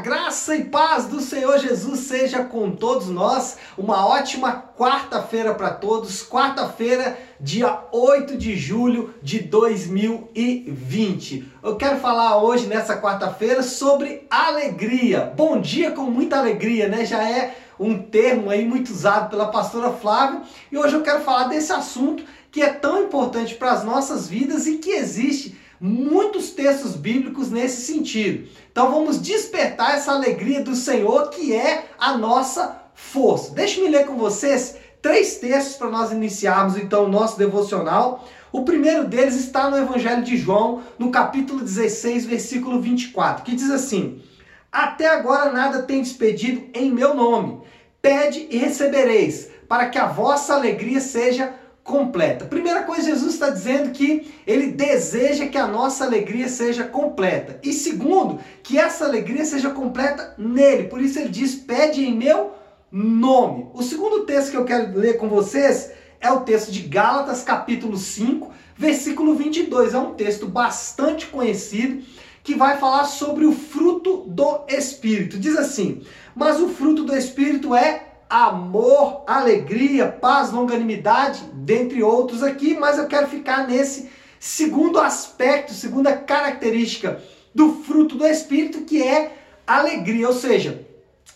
graça e paz do Senhor Jesus seja com todos nós. Uma ótima quarta-feira para todos. Quarta-feira, dia 8 de julho de 2020. Eu quero falar hoje, nessa quarta-feira, sobre alegria. Bom dia com muita alegria, né? Já é um termo aí muito usado pela pastora Flávia. E hoje eu quero falar desse assunto que é tão importante para as nossas vidas e que existe muitos textos bíblicos nesse sentido. Então vamos despertar essa alegria do Senhor que é a nossa força. Deixe-me ler com vocês três textos para nós iniciarmos então o nosso devocional. O primeiro deles está no Evangelho de João, no capítulo 16, versículo 24, que diz assim: Até agora nada tendes pedido em meu nome. Pede e recebereis, para que a vossa alegria seja completa. Primeira coisa, Jesus está dizendo que ele deseja que a nossa alegria seja completa. E segundo, que essa alegria seja completa nele. Por isso ele diz: pede em meu nome. O segundo texto que eu quero ler com vocês é o texto de Gálatas, capítulo 5, versículo 22. É um texto bastante conhecido que vai falar sobre o fruto do Espírito. Diz assim: Mas o fruto do Espírito é amor, alegria, paz, longanimidade, dentre outros aqui, mas eu quero ficar nesse segundo aspecto, segunda característica do fruto do Espírito, que é alegria, ou seja,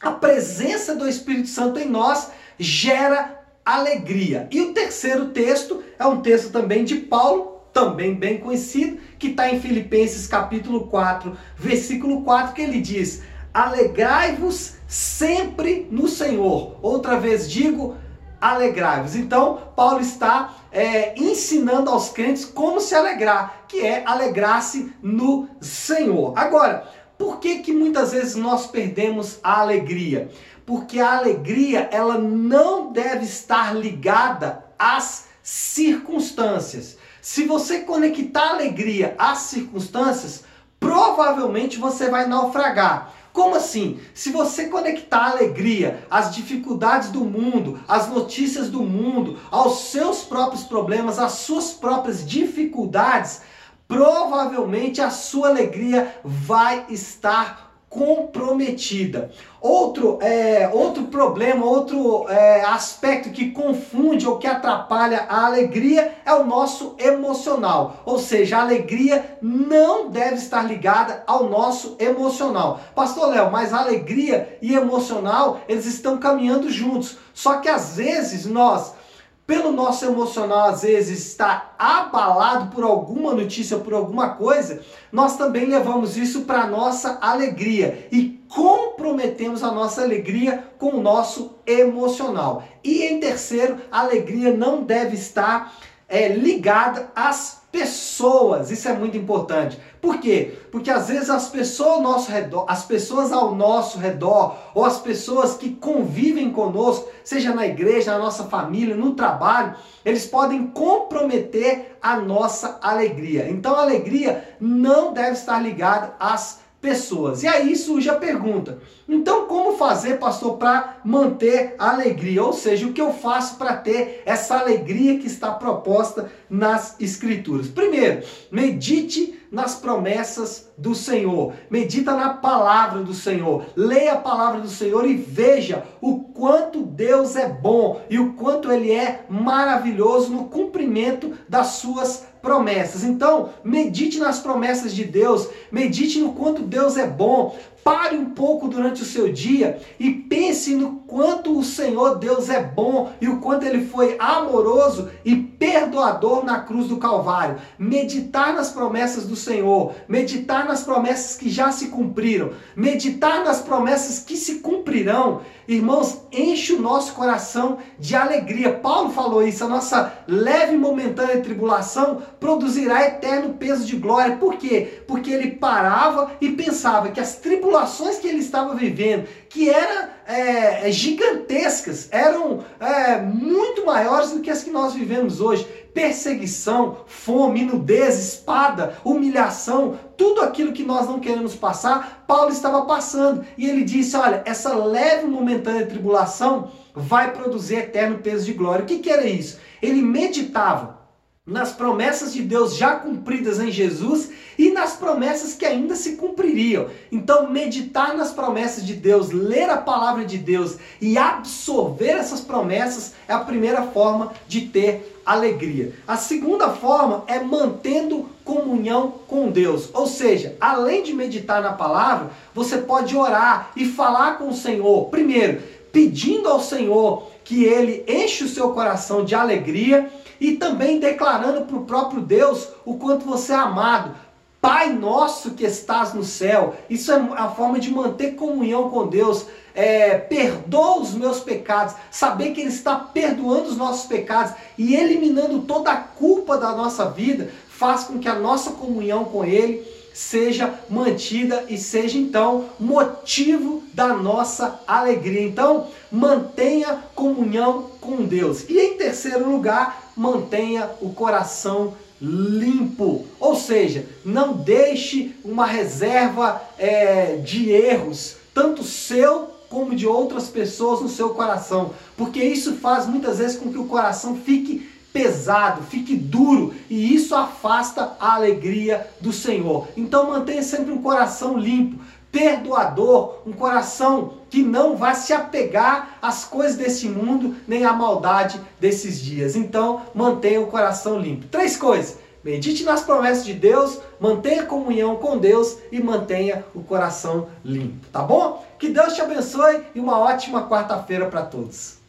a presença do Espírito Santo em nós gera alegria. E o terceiro texto é um texto também de Paulo, também bem conhecido, que está em Filipenses capítulo 4, versículo 4, que ele diz: Alegrai-vos sempre no Senhor. Outra vez digo, alegrai-vos. Então, Paulo está é, ensinando aos crentes como se alegrar, que é alegrar-se no Senhor. Agora, por que que muitas vezes nós perdemos a alegria? Porque a alegria, ela não deve estar ligada às circunstâncias. Se você conectar a alegria às circunstâncias, provavelmente você vai naufragar. Como assim? Se você conectar a alegria às dificuldades do mundo, às notícias do mundo, aos seus próprios problemas, às suas próprias dificuldades, provavelmente a sua alegria vai estar comprometida. Outro, é, outro problema, outro é, aspecto que confunde ou que atrapalha a alegria é o nosso emocional. Ou seja, a alegria não deve estar ligada ao nosso emocional. Pastor Léo, mas alegria e emocional, eles estão caminhando juntos. Só que às vezes nós pelo nosso emocional às vezes estar abalado por alguma notícia, por alguma coisa, nós também levamos isso para nossa alegria e comprometemos a nossa alegria com o nosso emocional. E em terceiro, a alegria não deve estar é, ligada às pessoas. Isso é muito importante. Por quê? Porque às vezes as pessoas ao nosso redor, as pessoas ao nosso redor, ou as pessoas que convivem conosco, seja na igreja, na nossa família, no trabalho, eles podem comprometer a nossa alegria. Então a alegria não deve estar ligada às pessoas. E aí surge a pergunta: então como fazer, pastor, para manter a alegria? Ou seja, o que eu faço para ter essa alegria que está proposta nas Escrituras? Primeiro, medite nas promessas do Senhor. Medita na palavra do Senhor. Leia a palavra do Senhor e veja o quanto Deus é bom e o quanto ele é maravilhoso no cumprimento das suas promessas. Então, medite nas promessas de Deus, medite no quanto Deus é bom. Pare um pouco durante o seu dia e pense no quanto o Senhor Deus é bom e o quanto ele foi amoroso e perdoador na cruz do Calvário. Meditar nas promessas do Senhor, meditar nas promessas que já se cumpriram, meditar nas promessas que se cumprirão, irmãos, enche o nosso coração de alegria. Paulo falou isso, a nossa leve e momentânea tribulação produzirá eterno peso de glória. Por quê? Porque ele parava e pensava que as tribulações que ele estava vivendo, que eram é, gigantescas, eram é, muito maiores do que as que nós vivemos hoje. Perseguição, fome, nudez, espada, humilhação, tudo aquilo que nós não queremos passar, Paulo estava passando. E ele disse: Olha, essa leve momentânea tribulação vai produzir eterno peso de glória. O que, que era isso? Ele meditava nas promessas de Deus já cumpridas em Jesus e nas promessas que ainda se cumpririam. Então, meditar nas promessas de Deus, ler a palavra de Deus e absorver essas promessas é a primeira forma de ter alegria. A segunda forma é mantendo comunhão com Deus. Ou seja, além de meditar na palavra, você pode orar e falar com o Senhor. Primeiro, pedindo ao Senhor que ele enche o seu coração de alegria e também declarando para o próprio Deus o quanto você é amado. Pai nosso que estás no céu. Isso é a forma de manter comunhão com Deus. É, perdoa os meus pecados. Saber que Ele está perdoando os nossos pecados e eliminando toda a culpa da nossa vida faz com que a nossa comunhão com Ele seja mantida e seja então motivo da nossa alegria. Então, mantenha comunhão com Deus. E em terceiro lugar, mantenha o coração limpo. Ou seja, não deixe uma reserva é, de erros, tanto seu como de outras pessoas no seu coração, porque isso faz muitas vezes com que o coração fique pesado, fique duro e isso afasta a alegria do Senhor. Então mantenha sempre um coração limpo, perdoador, um coração que não vai se apegar às coisas desse mundo nem à maldade desses dias. Então mantenha o coração limpo. Três coisas. Medite nas promessas de Deus, mantenha comunhão com Deus e mantenha o coração limpo, tá bom? Que Deus te abençoe e uma ótima quarta-feira para todos.